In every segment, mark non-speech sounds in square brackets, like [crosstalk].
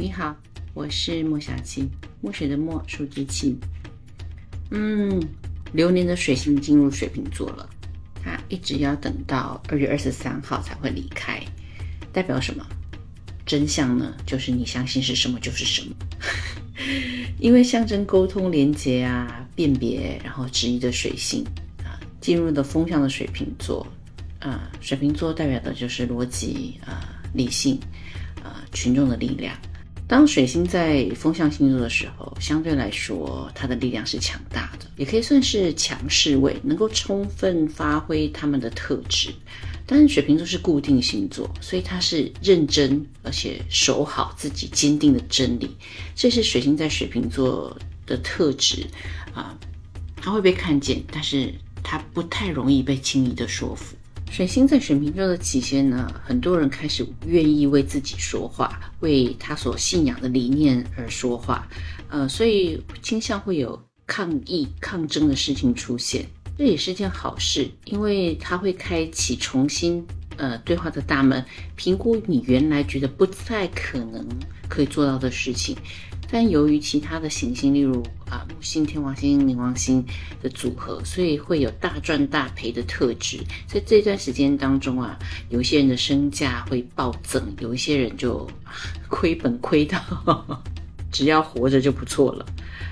你好，我是莫小七，墨水的墨，数字七。嗯，流年的水星进入水瓶座了，它一直要等到二月二十三号才会离开，代表什么？真相呢？就是你相信是什么就是什么。[laughs] 因为象征沟通、连接啊、辨别，然后质疑的水星啊，进入的风向的水瓶座啊，水瓶座代表的就是逻辑啊、理性啊、群众的力量。当水星在风象星座的时候，相对来说，它的力量是强大的，也可以算是强势位，能够充分发挥他们的特质。但是水瓶座是固定星座，所以它是认真而且守好自己坚定的真理，这是水星在水瓶座的特质啊。它会被看见，但是它不太容易被轻易的说服。水星在水瓶座的期间呢，很多人开始愿意为自己说话，为他所信仰的理念而说话，呃，所以倾向会有抗议、抗争的事情出现，这也是件好事，因为它会开启重新呃对话的大门，评估你原来觉得不太可能可以做到的事情。但由于其他的行星，例如木星、天王星、冥王星的组合，所以会有大赚大赔的特质。在这段时间当中啊，有一些人的身价会暴增，有一些人就 [laughs] 亏本亏到只要活着就不错了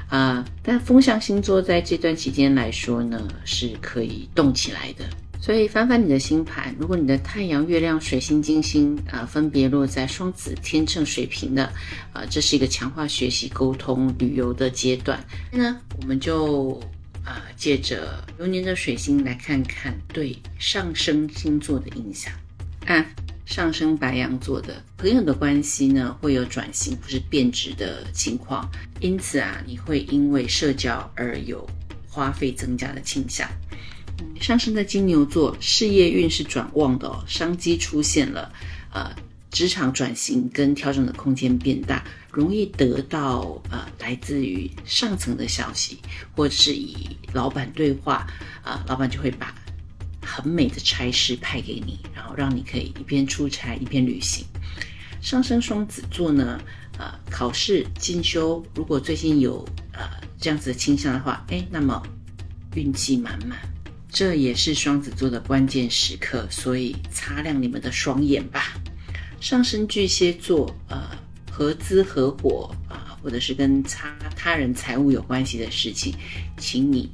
啊。但风象星座在这段期间来说呢，是可以动起来的。所以翻翻你的星盘，如果你的太阳、月亮、水星、金星啊分别落在双子、天秤、水瓶的，啊，这是一个强化学习、沟通、旅游的阶段。那我们就啊借着流年的水星来看看对上升星座的影响。啊，上升白羊座的朋友的关系呢会有转型或是变质的情况，因此啊你会因为社交而有花费增加的倾向。上升在金牛座，事业运是转旺的哦，商机出现了，呃，职场转型跟调整的空间变大，容易得到呃来自于上层的消息，或者是以老板对话，啊，老板就会把很美的差事派给你，然后让你可以一边出差一边旅行。上升双子座呢，呃，考试进修，如果最近有呃这样子的倾向的话，哎，那么运气满满。这也是双子座的关键时刻，所以擦亮你们的双眼吧。上升巨蟹座，呃，合资合伙啊，或者是跟他他人财务有关系的事情，请你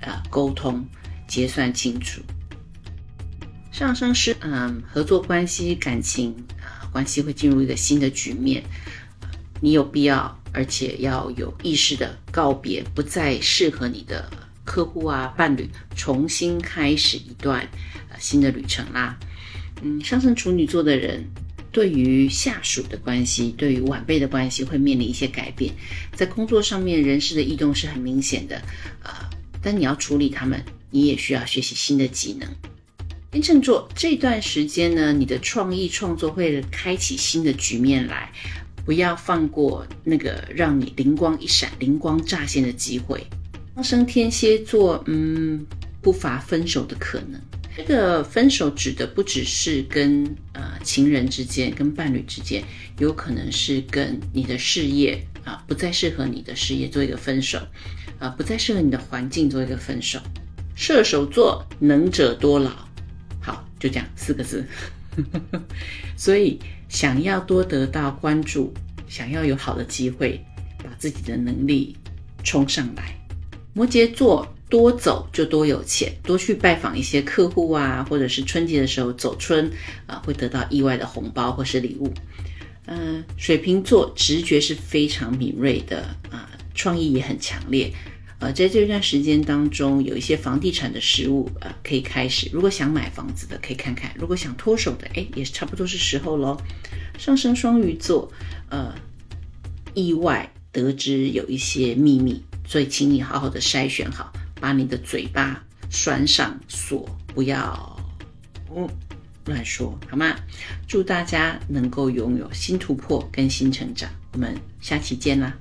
呃沟通结算清楚。上升是嗯合作关系感情啊关系会进入一个新的局面，你有必要而且要有意识的告别不再适合你的。客户啊，伴侣重新开始一段呃新的旅程啦。嗯，上升处女座的人，对于下属的关系，对于晚辈的关系，会面临一些改变。在工作上面，人事的异动是很明显的，呃，但你要处理他们，你也需要学习新的技能。天秤座这段时间呢，你的创意创作会开启新的局面来，不要放过那个让你灵光一闪、灵光乍现的机会。上升天蝎座，嗯，不乏分手的可能。这个分手指的不只是跟呃情人之间、跟伴侣之间，有可能是跟你的事业啊，不再适合你的事业做一个分手，啊，不再适合你的环境做一个分手。射手座，能者多劳。好，就这样四个字。[laughs] 所以，想要多得到关注，想要有好的机会，把自己的能力冲上来。摩羯座多走就多有钱，多去拜访一些客户啊，或者是春节的时候走春啊，会得到意外的红包或是礼物。嗯，水瓶座直觉是非常敏锐的啊，创意也很强烈。呃，在这段时间当中，有一些房地产的实物呃可以开始。如果想买房子的可以看看，如果想脱手的，哎，也差不多是时候喽。上升双鱼座，呃，意外得知有一些秘密。所以，请你好好的筛选好，把你的嘴巴拴上锁，不要嗯乱说，好吗？祝大家能够拥有新突破跟新成长，我们下期见啦！